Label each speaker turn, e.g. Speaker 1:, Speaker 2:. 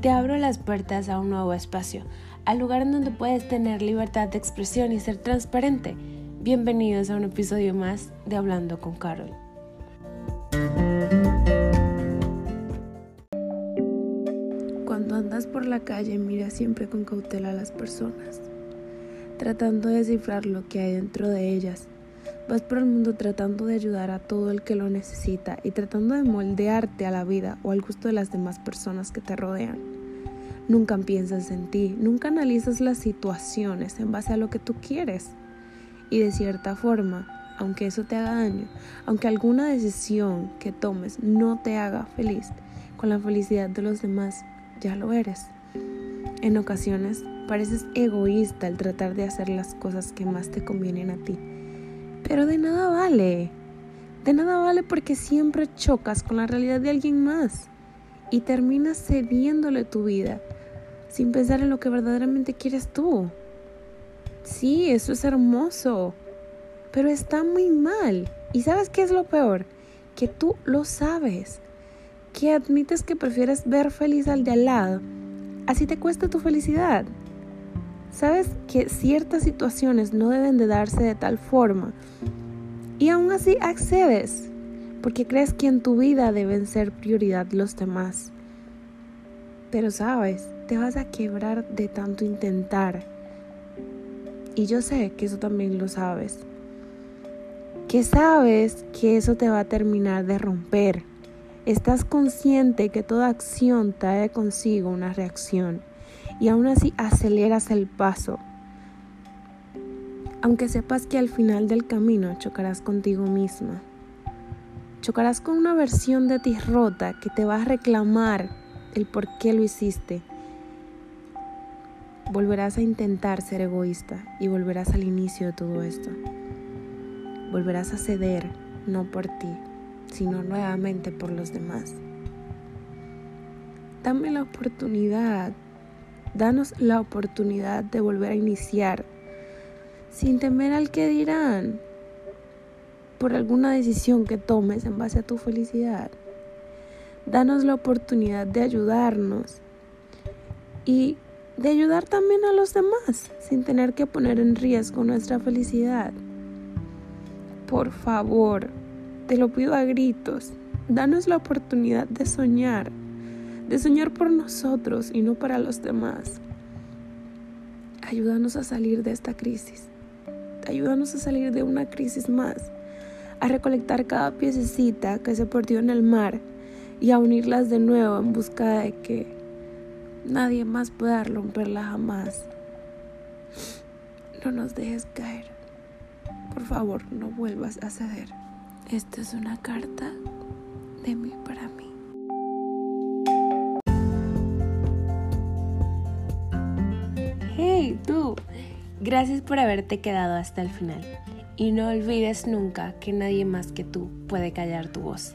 Speaker 1: te abro las puertas a un nuevo espacio, al lugar en donde puedes tener libertad de expresión y ser transparente. Bienvenidos a un episodio más de Hablando con Carol. Cuando andas por la calle, mira siempre con cautela a las personas, tratando de descifrar lo que hay dentro de ellas Vas por el mundo tratando de ayudar a todo el que lo necesita y tratando de moldearte a la vida o al gusto de las demás personas que te rodean. Nunca piensas en ti, nunca analizas las situaciones en base a lo que tú quieres. Y de cierta forma, aunque eso te haga daño, aunque alguna decisión que tomes no te haga feliz, con la felicidad de los demás ya lo eres. En ocasiones pareces egoísta al tratar de hacer las cosas que más te convienen a ti pero de nada vale. De nada vale porque siempre chocas con la realidad de alguien más y terminas cediéndole tu vida sin pensar en lo que verdaderamente quieres tú. Sí, eso es hermoso, pero está muy mal. ¿Y sabes qué es lo peor? Que tú lo sabes, que admites que prefieres ver feliz al de al lado, así te cuesta tu felicidad. Sabes que ciertas situaciones no deben de darse de tal forma y aún así accedes porque crees que en tu vida deben ser prioridad los demás. Pero sabes, te vas a quebrar de tanto intentar. Y yo sé que eso también lo sabes. Que sabes que eso te va a terminar de romper. Estás consciente que toda acción trae consigo una reacción y aún así aceleras el paso. Aunque sepas que al final del camino chocarás contigo misma. Chocarás con una versión de ti rota que te va a reclamar el por qué lo hiciste. Volverás a intentar ser egoísta y volverás al inicio de todo esto. Volverás a ceder, no por ti, sino nuevamente por los demás. Dame la oportunidad Danos la oportunidad de volver a iniciar sin temer al que dirán por alguna decisión que tomes en base a tu felicidad. Danos la oportunidad de ayudarnos y de ayudar también a los demás sin tener que poner en riesgo nuestra felicidad. Por favor, te lo pido a gritos, danos la oportunidad de soñar de soñar por nosotros y no para los demás. Ayúdanos a salir de esta crisis. Ayúdanos a salir de una crisis más, a recolectar cada piececita que se perdió en el mar y a unirlas de nuevo en busca de que nadie más pueda romperla jamás. No nos dejes caer. Por favor, no vuelvas a ceder. Esta es una carta de mí para mí. tú. Gracias por haberte quedado hasta el final. Y no olvides nunca que nadie más que tú puede callar tu voz.